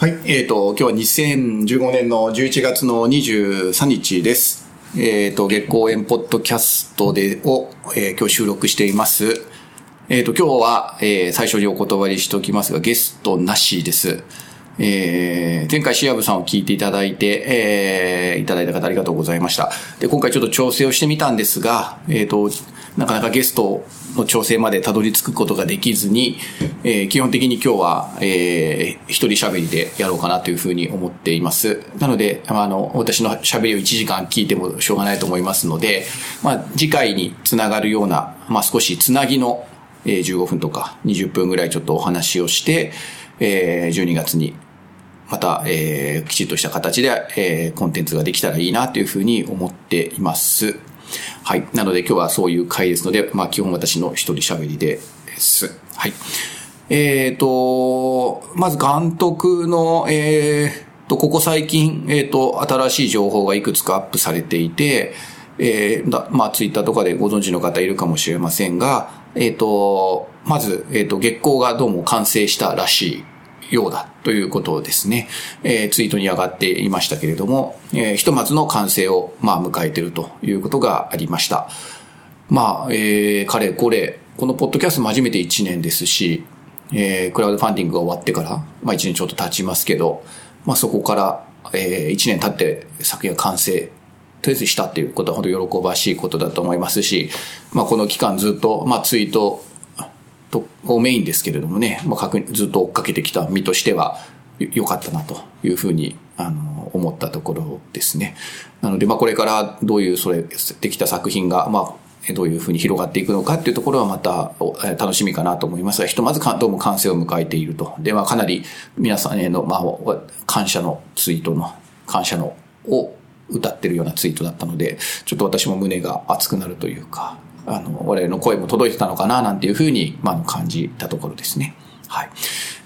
はい、えっ、ー、と、今日は2015年の11月の23日です。えっ、ー、と、月光園ポッドキャストで、を、えー、今日収録しています。えっ、と、今日は、えー、最初にお断りしておきますが、ゲストなしです。えー、前回シアブさんを聞いていただいて、えー、いただいた方ありがとうございました。で、今回ちょっと調整をしてみたんですが、えっ、ー、と、なかなかゲストの調整までたどり着くことができずに、えー、基本的に今日は、えー、一人喋りでやろうかなというふうに思っています。なので、あの、私の喋りを1時間聞いてもしょうがないと思いますので、まあ、次回につながるような、まあ、少しつなぎの、えー、15分とか20分ぐらいちょっとお話をして、えー、12月にまた、えー、きちっとした形で、えー、コンテンツができたらいいなというふうに思っています。はい。なので今日はそういう回ですので、まあ基本私の一人喋りです。はい。えっ、ー、と、まず監督の、えー、と、ここ最近、えっ、ー、と、新しい情報がいくつかアップされていて、えー、まあ、ツイッターとかでご存知の方いるかもしれませんが、えっ、ー、と、まず、えっ、ー、と、月光がどうも完成したらしいようだということですね、えー、ツイートに上がっていましたけれども、えー、ひとまずの完成を、まあ、迎えているということがありました。まあ、えー、かれこれ、このポッドキャスト初めて1年ですし、えー、クラウドファンディングが終わってから、まあ1年ちょっと経ちますけど、まあそこから、えー、1年経って作品が完成、とりあえずしたっていうことは本当喜ばしいことだと思いますし、まあこの期間ずっと、まあツイートと、をメインですけれどもね、まあ、ずっと追っかけてきた身としては、良かったなというふうに、あの、思ったところですね。なので、まあ、これからどういう、それ、できた作品が、まあ、どういうふうに広がっていくのかっていうところはまた楽しみかなと思いますが、ひとまずどうも完成を迎えていると。で、まあ、かなり皆さんへの、まあ、感謝のツイートの、感謝の、を歌ってるようなツイートだったので、ちょっと私も胸が熱くなるというか、あの、我々の声も届いてたのかな、なんていうふうに、まあ、感じたところですね。はい。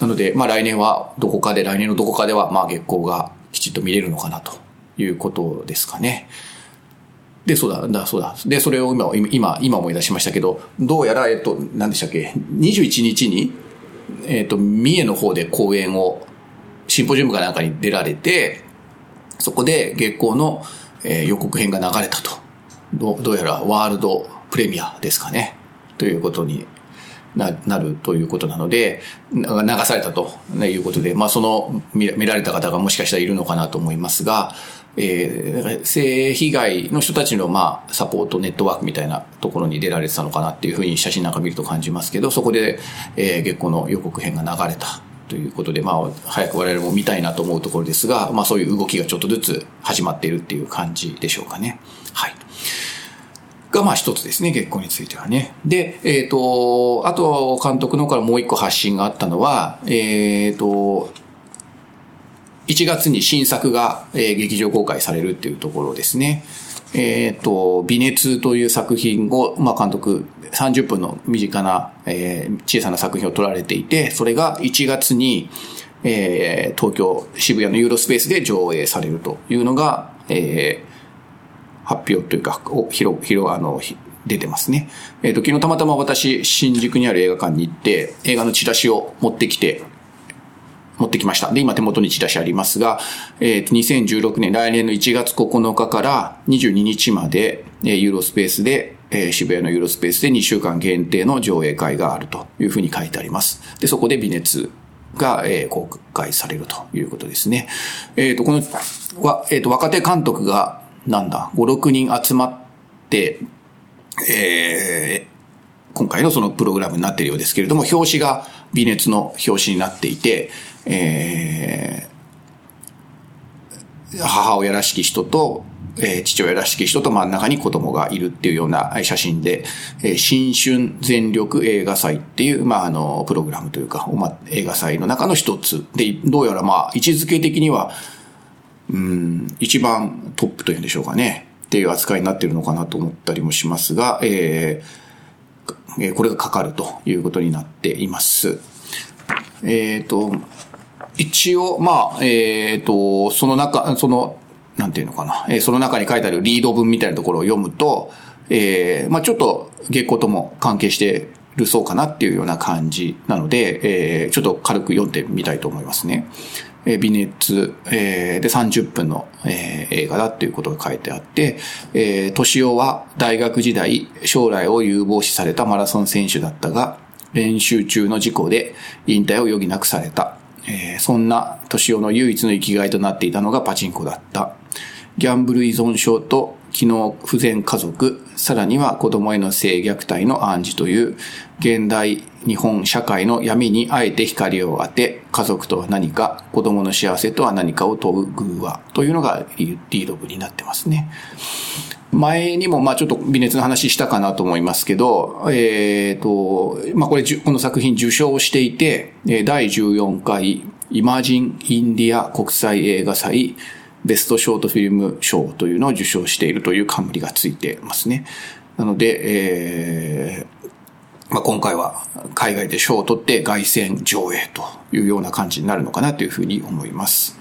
なので、まあ、来年はどこかで、来年のどこかでは、まあ、月光がきちっと見れるのかな、ということですかね。で、そうだ、だ、そうだ。で、それを今、今、今思い出しましたけど、どうやら、えっと、何でしたっけ、21日に、えっと、三重の方で講演を、シンポジウムかなんかに出られて、そこで月光の、えー、予告編が流れたと。どどうやらワールドプレミアですかね。ということにななるということなので、流されたということで、まあその見見られた方がもしかしたらいるのかなと思いますが、えー、性被害の人たちのまあサポートネットワークみたいなところに出られてたのかなっていうふうに写真なんか見ると感じますけど、そこで、えー、月光の予告編が流れたということで、まあ、早く我々も見たいなと思うところですが、まあそういう動きがちょっとずつ始まっているっていう感じでしょうかね。はい。がまあ一つですね、月光についてはね。で、えっ、ー、と、あと監督の方からもう一個発信があったのは、えっ、ー、と、1月に新作が、えー、劇場公開されるっていうところですね。えっ、ー、と、微熱という作品を、まあ、監督30分の身近な、えー、小さな作品を撮られていて、それが1月に、えー、東京渋谷のユーロスペースで上映されるというのが、え発表というか、広、広、あの、出てますね。えっ、ー、と、昨日たまたま私、新宿にある映画館に行って、映画のチラシを持ってきて、持ってきました。で、今手元にチラシありますが、えっ、ー、と、2016年、来年の1月9日から22日まで、えー、ユーロスペースで、えー、渋谷のユーロスペースで2週間限定の上映会があるというふうに書いてあります。で、そこで微熱が、えー、公開されるということですね。えっ、ー、と、この、は、えっ、ー、と、若手監督が、なんだ、5、6人集まって、えー、今回のそのプログラムになっているようですけれども、表紙が微熱の表紙になっていて、えー、母親らしき人と、えー、父親らしき人と真ん中に子供がいるっていうような写真で、えー、新春全力映画祭っていう、まあ、あの、プログラムというか、ま、映画祭の中の一つで、どうやらまあ、位置づけ的には、うん、一番トップというんでしょうかね。っていう扱いになっているのかなと思ったりもしますが、えー、これがかかるということになっています。えっ、ー、と、一応、まあ、えっ、ー、と、その中、その、なんていうのかな、えー、その中に書いてあるリード文みたいなところを読むと、えー、まあちょっと月光とも関係してるそうかなっていうような感じなので、えー、ちょっと軽く読んでみたいと思いますね。えー、微熱、えー、で30分の、えー、映画だっていうことが書いてあって、えー、年尾は大学時代将来を有望視されたマラソン選手だったが、練習中の事故で引退を余儀なくされた。えー、そんな年尾の唯一の生きがいとなっていたのがパチンコだった。ギャンブル依存症と機能不全家族、さらには子供への性虐待の暗示という現代日本社会の闇にあえて光を当て、家族とは何か、子供の幸せとは何かを問う偶話というのがリード部になってますね。前にも、まあちょっと微熱の話したかなと思いますけど、えっ、ー、と、まあこれ、この作品受賞していて、第14回イマジン・インディア国際映画祭ベストショートフィルム賞というのを受賞しているという冠がついてますね。なので、えー、まあ、今回は海外で賞を取って凱旋上映というような感じになるのかなというふうに思います。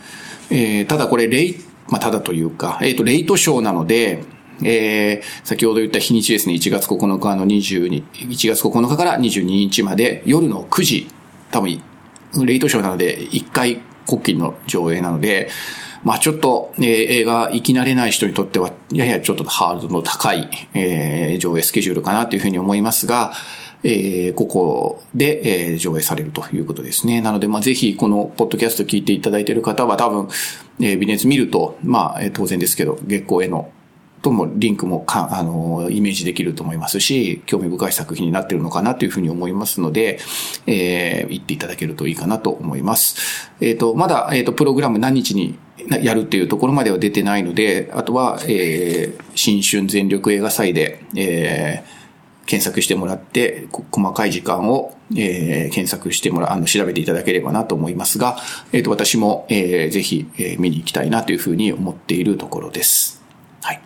えー、ただこれレイ、まあ、ただというか、えっ、ー、と、レイト賞なので、えー、先ほど言った日にちですね、1月9日の22、1月9日から22日まで夜の9時、多分、レイトショーなので、1回国旗の上映なので、まあちょっと、えー、映画行き慣れない人にとっては、ややちょっとハードの高い、えー、上映スケジュールかなというふうに思いますが、えー、ここで、えー、上映されるということですね。なので、まあ、ぜひ、この、ポッドキャスト聞いていただいている方は、多分、えー、微熱見ると、まあ、えー、当然ですけど、月光へのともリンクもか、あの、イメージできると思いますし、興味深い作品になっているのかなというふうに思いますので、えー、言っていただけるといいかなと思います。えっ、ー、と、まだ、えっ、ー、と、プログラム何日にやるっていうところまでは出てないので、あとは、えー、新春全力映画祭で、えー、検索してもらって、細かい時間を、えー、検索してもら、あの、調べていただければなと思いますが、えっ、ー、と、私も、えー、ぜひ、えー、見に行きたいなというふうに思っているところです。はい。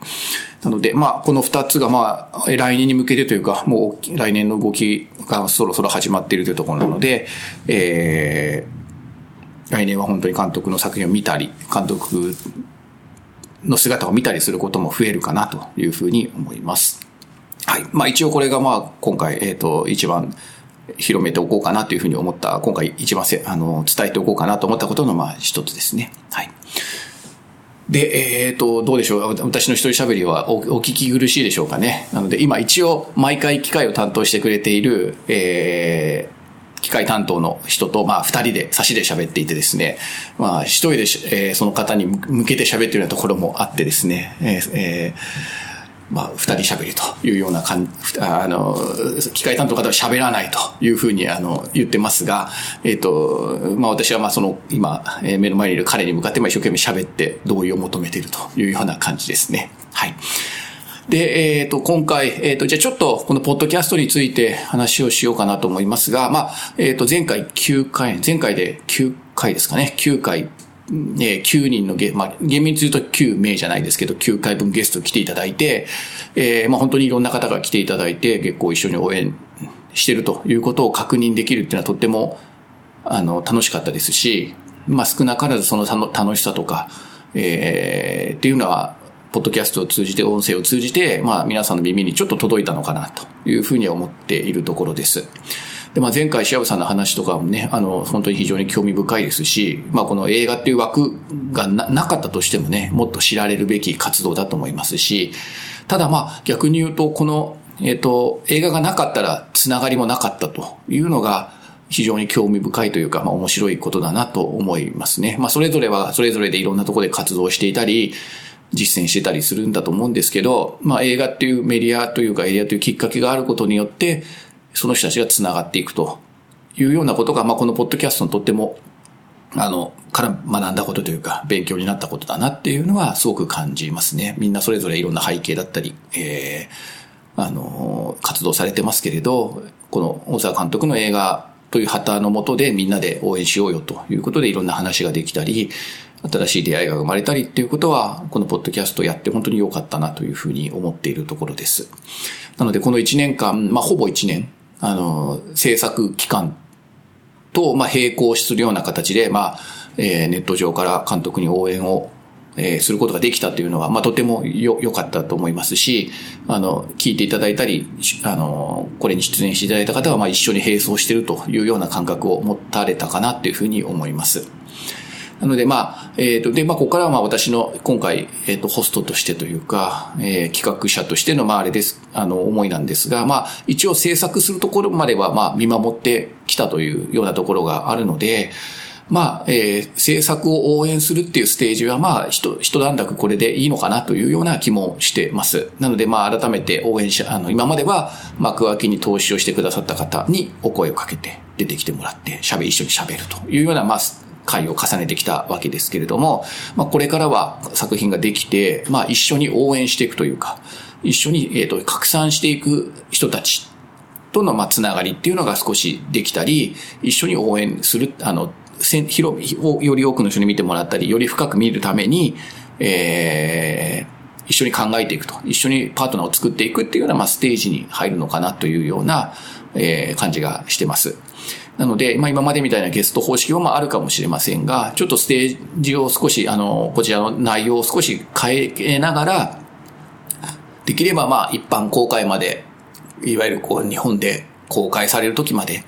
なので、まあ、この二つが、まあ、来年に向けてというか、もう来年の動きがそろそろ始まっているというところなので、えー、来年は本当に監督の作品を見たり、監督の姿を見たりすることも増えるかなというふうに思います。はい。まあ一応これがまあ今回、えっ、ー、と、一番広めておこうかなというふうに思った、今回一番せ、あの、伝えておこうかなと思ったことのまあ一つですね。はい。で、えっ、ー、と、どうでしょう？私の一人喋りはお聞き苦しいでしょうかね。なので、今一応、毎回機械を担当してくれている、えー、機械担当の人と、まあ、二人で、差しで喋っていてですね、まあ、一人で、えー、その方に向けて喋っているようなところもあってですね、えー、えーまあ、二人喋りというような感じ、あの、機械担当の方は喋らないというふうに、あの、言ってますが、えっ、ー、と、まあ私はまあその、今、目の前にいる彼に向かって、まあ一生懸命喋って同意を求めているというような感じですね。はい。で、えっ、ー、と、今回、えっ、ー、と、じゃあちょっと、このポッドキャストについて話をしようかなと思いますが、まあ、えっ、と、前回9回、前回で9回ですかね、9回えー、9人のゲ、まあ、厳密に言うと9名じゃないですけど、9回分ゲスト来ていただいて、えー、まあ、本当にいろんな方が来ていただいて、結構一緒に応援してるということを確認できるっていうのはとっても、あの、楽しかったですし、まあ、少なからずその楽しさとか、えー、っていうのは、ポッドキャストを通じて、音声を通じて、まあ、皆さんの耳にちょっと届いたのかなというふうに思っているところです。で、まあ、前回、シアブさんの話とかもね、あの、本当に非常に興味深いですし、まあ、この映画っていう枠がなかったとしてもね、もっと知られるべき活動だと思いますし、ただまあ、逆に言うと、この、えっ、ー、と、映画がなかったら、つながりもなかったというのが、非常に興味深いというか、まあ面白いことだなと思いますね。まあそれぞれはそれぞれでいろんなところで活動していたり、実践してたりするんだと思うんですけど、まあ映画っていうメディアというかエリアというきっかけがあることによって、その人たちが繋がっていくというようなことが、まあ、このポッドキャストのとっても、あの、から学んだことというか、勉強になったことだなっていうのはすごく感じますね。みんなそれぞれいろんな背景だったり、えー、あの、活動されてますけれど、この大沢監督の映画という旗のもとでみんなで応援しようよということでいろんな話ができたり、新しい出会いが生まれたりっていうことは、このポッドキャストやって本当に良かったなというふうに思っているところです。なのでこの1年間、まあほぼ1年、あの、制作期間と、ま、並行するような形で、まあ、えー、ネット上から監督に応援をえー、することができたというのは、まあ、とてもよ、良かったと思いますし、あの、聞いていただいたり、あの、これに出演していただいた方は、まあ、一緒に並走しているというような感覚を持たれたかなというふうに思います。なので、まあ、えっ、ー、と、で、まあ、ここからはまあ、私の今回、えっ、ー、と、ホストとしてというか、えー、企画者としての、まあ、あれです、あの、思いなんですが、まあ、一応制作するところまでは、まあ、見守ってきたというようなところがあるので、まあ、えー、制作を応援するっていうステージは、まあ、一、一段落これでいいのかなというような気もしてます。なので、まあ、改めて応援者、あの、今までは幕開きに投資をしてくださった方にお声をかけて出てきてもらって、喋、一緒に喋るというような、まあ、回を重ねてきたわけですけれども、まあ、これからは作品ができて、まあ、一緒に応援していくというか、一緒に、えっ、ー、と、拡散していく人たちとの、まあ、つながりっていうのが少しできたり、一緒に応援する、あの、広、より多くの人に見てもらったり、より深く見るために、えー、一緒に考えていくと、一緒にパートナーを作っていくっていうような、まあ、ステージに入るのかなというような、えー、感じがしてます。なので、まあ今までみたいなゲスト方式はまああるかもしれませんが、ちょっとステージを少し、あの、こちらの内容を少し変えながら、できればまあ一般公開まで、いわゆるこう日本で公開される時まで、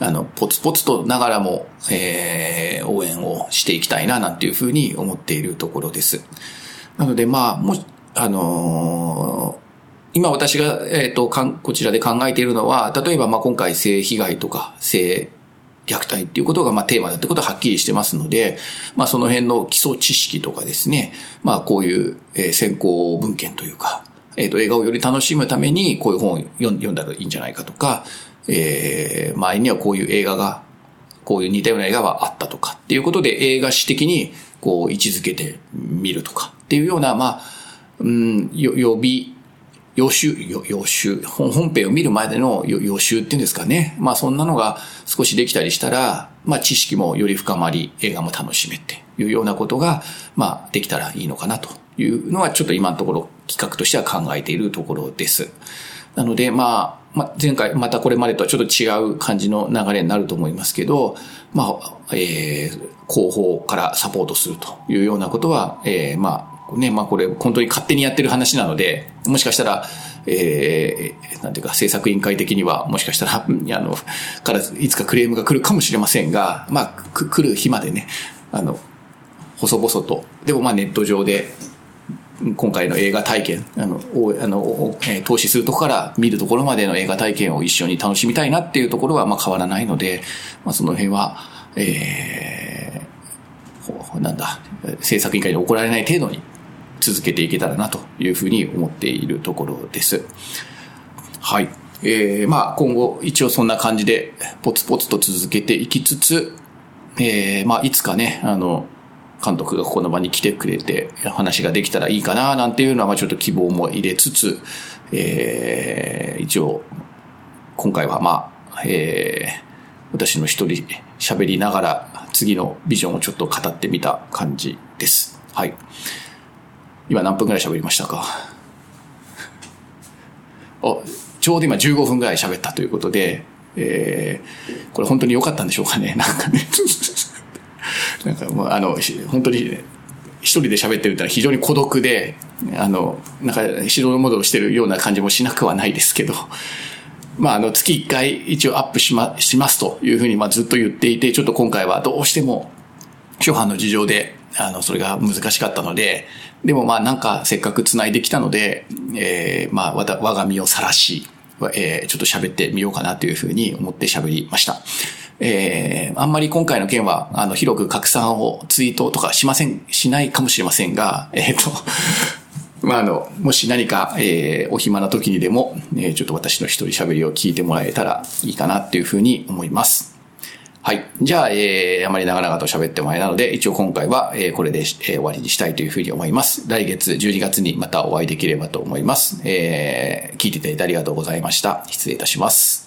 あの、ポツポツとながらも、えー、応援をしていきたいな、なんていうふうに思っているところです。なので、まあ、もしあのー今私が、えっ、ー、と、こちらで考えているのは、例えば、まあ、今回性被害とか性虐待っていうことが、まあ、テーマだってことははっきりしてますので、まあ、その辺の基礎知識とかですね、まあ、こういう、えー、先行文献というか、えっ、ー、と、映画をより楽しむために、こういう本を読んだらいいんじゃないかとか、えー、前にはこういう映画が、こういう似たような映画はあったとかっていうことで映画史的にこう位置づけてみるとかっていうような、まあ、うん、予備予習、予習、本編を見るまでの予習っていうんですかね。まあそんなのが少しできたりしたら、まあ知識もより深まり、映画も楽しめっていうようなことが、まあできたらいいのかなというのはちょっと今のところ企画としては考えているところです。なのでまあ、ま、前回またこれまでとはちょっと違う感じの流れになると思いますけど、まあ、えー、広報からサポートするというようなことは、えー、まあ、ね、まあこれ本当に勝手にやってる話なので、もしかしたら、えー、なんていうか制作委員会的にはもしかしたら、あの、からいつかクレームが来るかもしれませんが、まあ、く、来る日までね、あの、細々と、でもまあネット上で、今回の映画体験、あの、おあの、え、投資するとこから見るところまでの映画体験を一緒に楽しみたいなっていうところはまあ変わらないので、まあその辺は、えー、なんだ、制作委員会に怒られない程度に続けていけたらなというふうに思っているところです。はい。えー、まあ今後一応そんな感じでポツポツと続けていきつつ、えー、まあいつかね、あの、監督がここの場に来てくれて話ができたらいいかななんていうのはまあちょっと希望も入れつつ、えー、一応今回はまあ、えー、私の一人喋りながら次のビジョンをちょっと語ってみた感じです。はい。今何分ぐらい喋りましたか？おちょうど今15分ぐらい喋ったということで、えー、これ本当に良かったんでしょうかね？なんかね なんかもうあの、本当に、一人で喋ってるってのは非常に孤独で、あの、なんか、白の戻をしてるような感じもしなくはないですけど、まあ、あの、月1回一応アップしま、しますというふうに、まあ、ずっと言っていて、ちょっと今回はどうしても、初版の事情で、あの、それが難しかったので、でもまあなんかせっかく繋いできたので、えー、まあ我が身を晒し、えー、ちょっと喋ってみようかなというふうに思って喋りました。えー、あんまり今回の件は、あの、広く拡散をツイートとかしません、しないかもしれませんが、えっ、ー、と、まあ、あの、もし何か、えー、お暇な時にでも、えー、ちょっと私の一人喋りを聞いてもらえたらいいかなっていうふうに思います。はい。じゃあ、えー、あまり長々と喋ってもらえなので、一応今回は、えー、これで、えー、終わりにしたいというふうに思います。来月12月にまたお会いできればと思います。えー、聞いていただいてありがとうございました。失礼いたします。